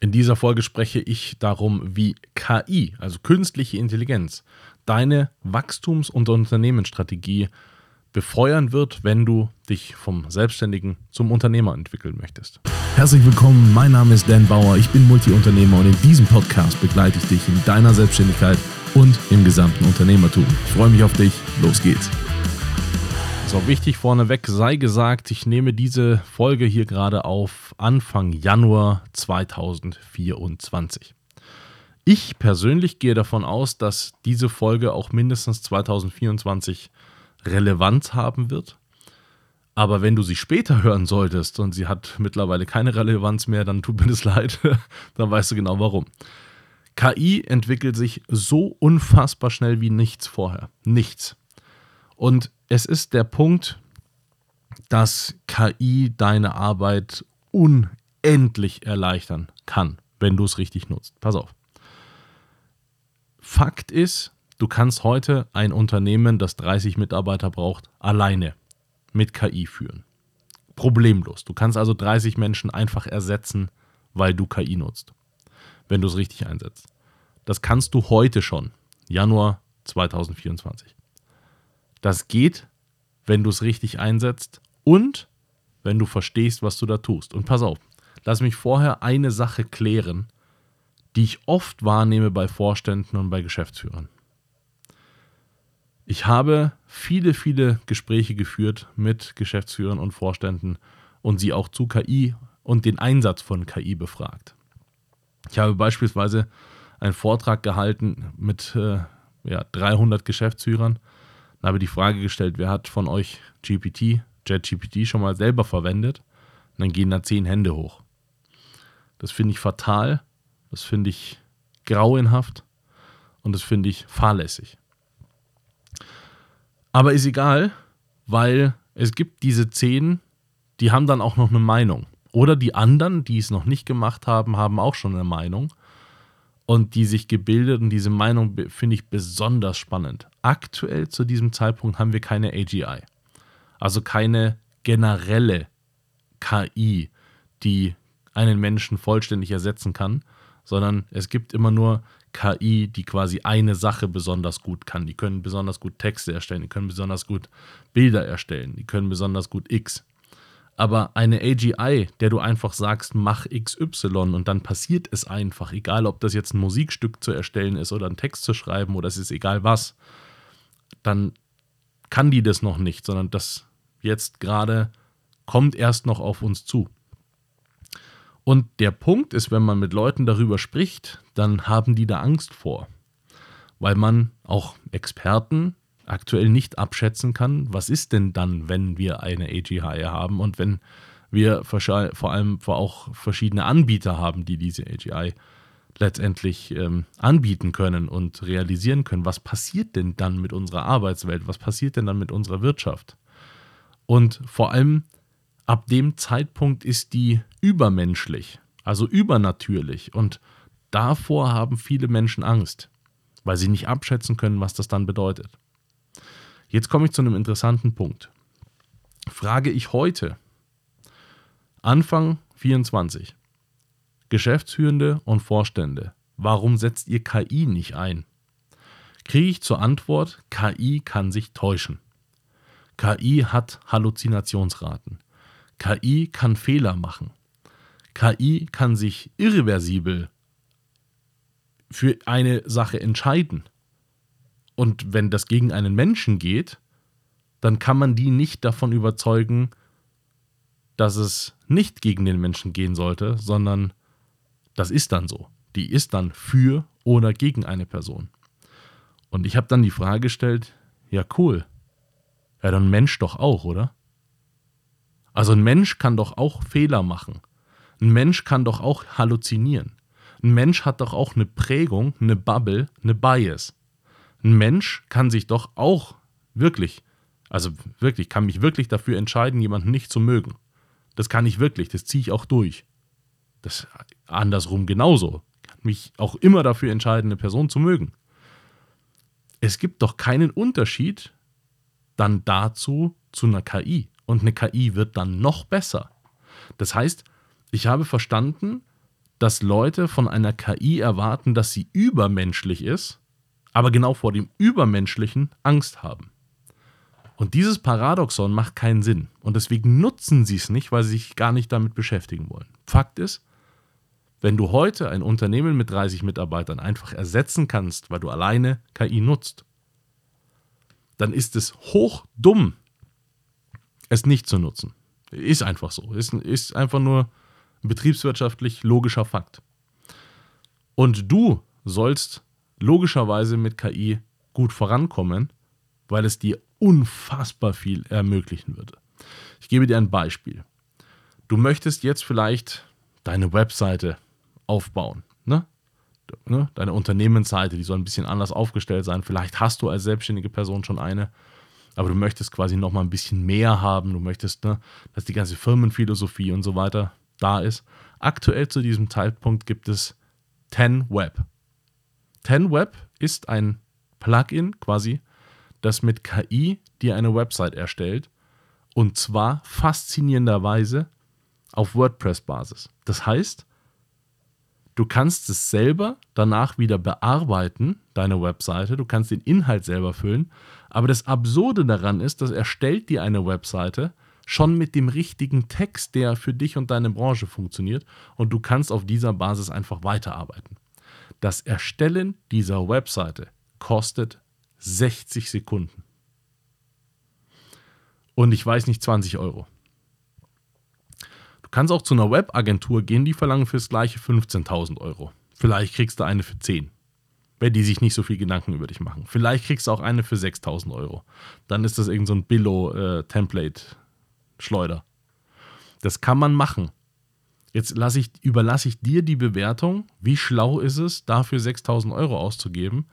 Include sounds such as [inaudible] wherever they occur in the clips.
In dieser Folge spreche ich darum, wie KI, also künstliche Intelligenz, deine Wachstums- und Unternehmensstrategie befeuern wird, wenn du dich vom Selbstständigen zum Unternehmer entwickeln möchtest. Herzlich willkommen, mein Name ist Dan Bauer, ich bin Multiunternehmer und in diesem Podcast begleite ich dich in deiner Selbstständigkeit und im gesamten Unternehmertum. Ich freue mich auf dich, los geht's. So, wichtig vorneweg sei gesagt, ich nehme diese Folge hier gerade auf Anfang Januar 2024. Ich persönlich gehe davon aus, dass diese Folge auch mindestens 2024 Relevanz haben wird. Aber wenn du sie später hören solltest und sie hat mittlerweile keine Relevanz mehr, dann tut mir das [laughs] leid, dann weißt du genau warum. KI entwickelt sich so unfassbar schnell wie nichts vorher. Nichts. Und es ist der Punkt, dass KI deine Arbeit unendlich erleichtern kann, wenn du es richtig nutzt. Pass auf. Fakt ist, du kannst heute ein Unternehmen, das 30 Mitarbeiter braucht, alleine mit KI führen. Problemlos. Du kannst also 30 Menschen einfach ersetzen, weil du KI nutzt, wenn du es richtig einsetzt. Das kannst du heute schon, Januar 2024. Das geht, wenn du es richtig einsetzt und wenn du verstehst, was du da tust. Und pass auf, lass mich vorher eine Sache klären, die ich oft wahrnehme bei Vorständen und bei Geschäftsführern. Ich habe viele, viele Gespräche geführt mit Geschäftsführern und Vorständen und sie auch zu KI und den Einsatz von KI befragt. Ich habe beispielsweise einen Vortrag gehalten mit äh, ja, 300 Geschäftsführern habe ich die Frage gestellt, wer hat von euch GPT, JetGPT schon mal selber verwendet? Und dann gehen da zehn Hände hoch. Das finde ich fatal, das finde ich grauenhaft und das finde ich fahrlässig. Aber ist egal, weil es gibt diese zehn, die haben dann auch noch eine Meinung. Oder die anderen, die es noch nicht gemacht haben, haben auch schon eine Meinung und die sich gebildet und diese Meinung finde ich besonders spannend. Aktuell zu diesem Zeitpunkt haben wir keine AGI, also keine generelle KI, die einen Menschen vollständig ersetzen kann, sondern es gibt immer nur KI, die quasi eine Sache besonders gut kann. Die können besonders gut Texte erstellen, die können besonders gut Bilder erstellen, die können besonders gut X. Aber eine AGI, der du einfach sagst, mach XY und dann passiert es einfach, egal ob das jetzt ein Musikstück zu erstellen ist oder ein Text zu schreiben oder es ist egal was, dann kann die das noch nicht, sondern das jetzt gerade kommt erst noch auf uns zu. Und der Punkt ist, wenn man mit Leuten darüber spricht, dann haben die da Angst vor, weil man auch Experten aktuell nicht abschätzen kann, was ist denn dann, wenn wir eine AGI haben und wenn wir vor allem auch verschiedene Anbieter haben, die diese AGI letztendlich ähm, anbieten können und realisieren können. Was passiert denn dann mit unserer Arbeitswelt? Was passiert denn dann mit unserer Wirtschaft? Und vor allem ab dem Zeitpunkt ist die übermenschlich, also übernatürlich. Und davor haben viele Menschen Angst, weil sie nicht abschätzen können, was das dann bedeutet. Jetzt komme ich zu einem interessanten Punkt. Frage ich heute, Anfang 24, Geschäftsführende und Vorstände, warum setzt ihr KI nicht ein? Kriege ich zur Antwort, KI kann sich täuschen. KI hat Halluzinationsraten. KI kann Fehler machen. KI kann sich irreversibel für eine Sache entscheiden. Und wenn das gegen einen Menschen geht, dann kann man die nicht davon überzeugen, dass es nicht gegen den Menschen gehen sollte, sondern das ist dann so. Die ist dann für oder gegen eine Person. Und ich habe dann die Frage gestellt, ja cool, ja dann Mensch doch auch, oder? Also ein Mensch kann doch auch Fehler machen. Ein Mensch kann doch auch halluzinieren. Ein Mensch hat doch auch eine Prägung, eine Bubble, eine Bias ein Mensch kann sich doch auch wirklich, also wirklich, kann mich wirklich dafür entscheiden, jemanden nicht zu mögen. Das kann ich wirklich, das ziehe ich auch durch. Das andersrum genauso. Kann mich auch immer dafür entscheiden, eine Person zu mögen. Es gibt doch keinen Unterschied dann dazu zu einer KI. Und eine KI wird dann noch besser. Das heißt, ich habe verstanden, dass Leute von einer KI erwarten, dass sie übermenschlich ist, aber genau vor dem Übermenschlichen Angst haben. Und dieses Paradoxon macht keinen Sinn. Und deswegen nutzen sie es nicht, weil sie sich gar nicht damit beschäftigen wollen. Fakt ist, wenn du heute ein Unternehmen mit 30 Mitarbeitern einfach ersetzen kannst, weil du alleine KI nutzt, dann ist es hochdumm, es nicht zu nutzen. Ist einfach so. Ist, ist einfach nur ein betriebswirtschaftlich logischer Fakt. Und du sollst logischerweise mit KI gut vorankommen, weil es dir unfassbar viel ermöglichen würde. Ich gebe dir ein Beispiel. Du möchtest jetzt vielleicht deine Webseite aufbauen, ne? ne? Deine Unternehmensseite, die soll ein bisschen anders aufgestellt sein. Vielleicht hast du als selbstständige Person schon eine, aber du möchtest quasi noch mal ein bisschen mehr haben. Du möchtest, ne, dass die ganze Firmenphilosophie und so weiter da ist. Aktuell zu diesem Zeitpunkt gibt es 10 Web. 10 Web ist ein Plugin quasi, das mit KI dir eine Website erstellt und zwar faszinierenderweise auf WordPress-Basis. Das heißt, du kannst es selber danach wieder bearbeiten, deine Webseite, du kannst den Inhalt selber füllen, aber das Absurde daran ist, dass er dir eine Webseite schon mit dem richtigen Text, der für dich und deine Branche funktioniert und du kannst auf dieser Basis einfach weiterarbeiten. Das Erstellen dieser Webseite kostet 60 Sekunden. Und ich weiß nicht, 20 Euro. Du kannst auch zu einer Webagentur gehen, die verlangen fürs gleiche 15.000 Euro. Vielleicht kriegst du eine für 10, wenn die sich nicht so viel Gedanken über dich machen. Vielleicht kriegst du auch eine für 6.000 Euro. Dann ist das irgendein so Billo-Template-Schleuder. Das kann man machen. Jetzt ich, überlasse ich dir die Bewertung, wie schlau ist es, dafür 6000 Euro auszugeben,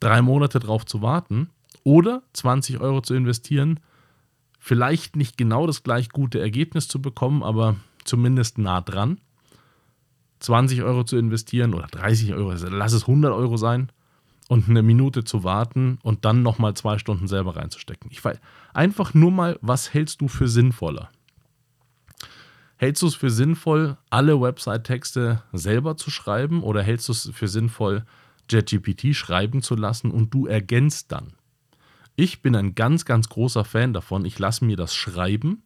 drei Monate drauf zu warten oder 20 Euro zu investieren, vielleicht nicht genau das gleich gute Ergebnis zu bekommen, aber zumindest nah dran. 20 Euro zu investieren oder 30 Euro, also lass es 100 Euro sein und eine Minute zu warten und dann nochmal zwei Stunden selber reinzustecken. Ich weiß einfach nur mal, was hältst du für sinnvoller? Hältst du es für sinnvoll, alle Website-Texte selber zu schreiben oder hältst du es für sinnvoll, JetGPT schreiben zu lassen und du ergänzt dann? Ich bin ein ganz, ganz großer Fan davon. Ich lasse mir das schreiben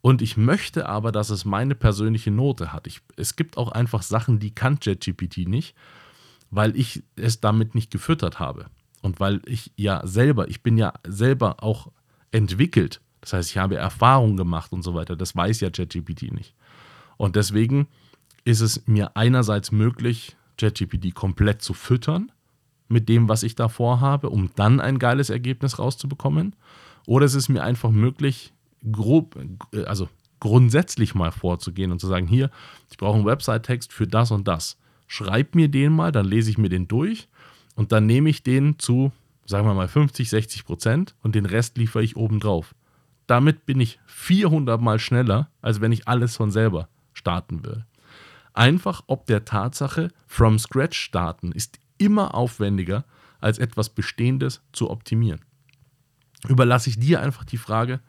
und ich möchte aber, dass es meine persönliche Note hat. Ich, es gibt auch einfach Sachen, die kann JetGPT nicht, weil ich es damit nicht gefüttert habe. Und weil ich ja selber, ich bin ja selber auch entwickelt das heißt, ich habe Erfahrung gemacht und so weiter. Das weiß ja ChatGPT nicht. Und deswegen ist es mir einerseits möglich, ChatGPT komplett zu füttern mit dem, was ich da vorhabe, um dann ein geiles Ergebnis rauszubekommen. Oder es ist mir einfach möglich, grob, also grundsätzlich mal vorzugehen und zu sagen, hier, ich brauche einen Website-Text für das und das. Schreib mir den mal, dann lese ich mir den durch und dann nehme ich den zu, sagen wir mal, 50, 60 Prozent und den Rest liefere ich oben drauf. Damit bin ich 400 Mal schneller, als wenn ich alles von selber starten will. Einfach ob der Tatsache, from scratch starten ist immer aufwendiger, als etwas Bestehendes zu optimieren. Überlasse ich dir einfach die Frage,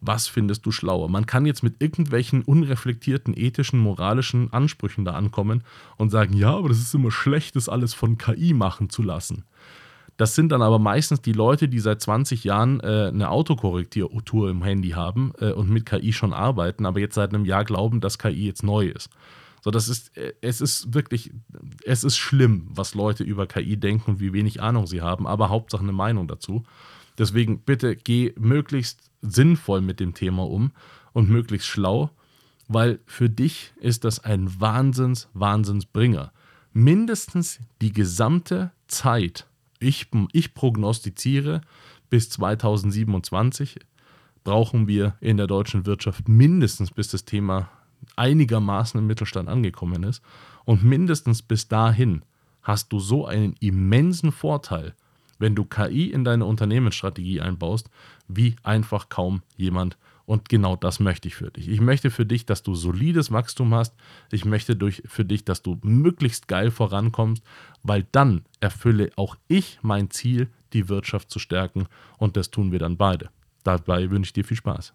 was findest du schlauer? Man kann jetzt mit irgendwelchen unreflektierten ethischen, moralischen Ansprüchen da ankommen und sagen, ja, aber das ist immer schlecht, das alles von KI machen zu lassen. Das sind dann aber meistens die Leute, die seit 20 Jahren äh, eine Autokorrektur im Handy haben äh, und mit KI schon arbeiten, aber jetzt seit einem Jahr glauben, dass KI jetzt neu ist. So, das ist, äh, es ist wirklich, es ist schlimm, was Leute über KI denken und wie wenig Ahnung sie haben, aber Hauptsache eine Meinung dazu. Deswegen bitte geh möglichst sinnvoll mit dem Thema um und möglichst schlau, weil für dich ist das ein Wahnsinns, Wahnsinnsbringer. Mindestens die gesamte Zeit, ich, ich prognostiziere, bis 2027 brauchen wir in der deutschen Wirtschaft mindestens, bis das Thema einigermaßen im Mittelstand angekommen ist. Und mindestens bis dahin hast du so einen immensen Vorteil, wenn du KI in deine Unternehmensstrategie einbaust, wie einfach kaum jemand und genau das möchte ich für dich. Ich möchte für dich, dass du solides Wachstum hast. Ich möchte durch, für dich, dass du möglichst geil vorankommst, weil dann erfülle auch ich mein Ziel, die Wirtschaft zu stärken. Und das tun wir dann beide. Dabei wünsche ich dir viel Spaß.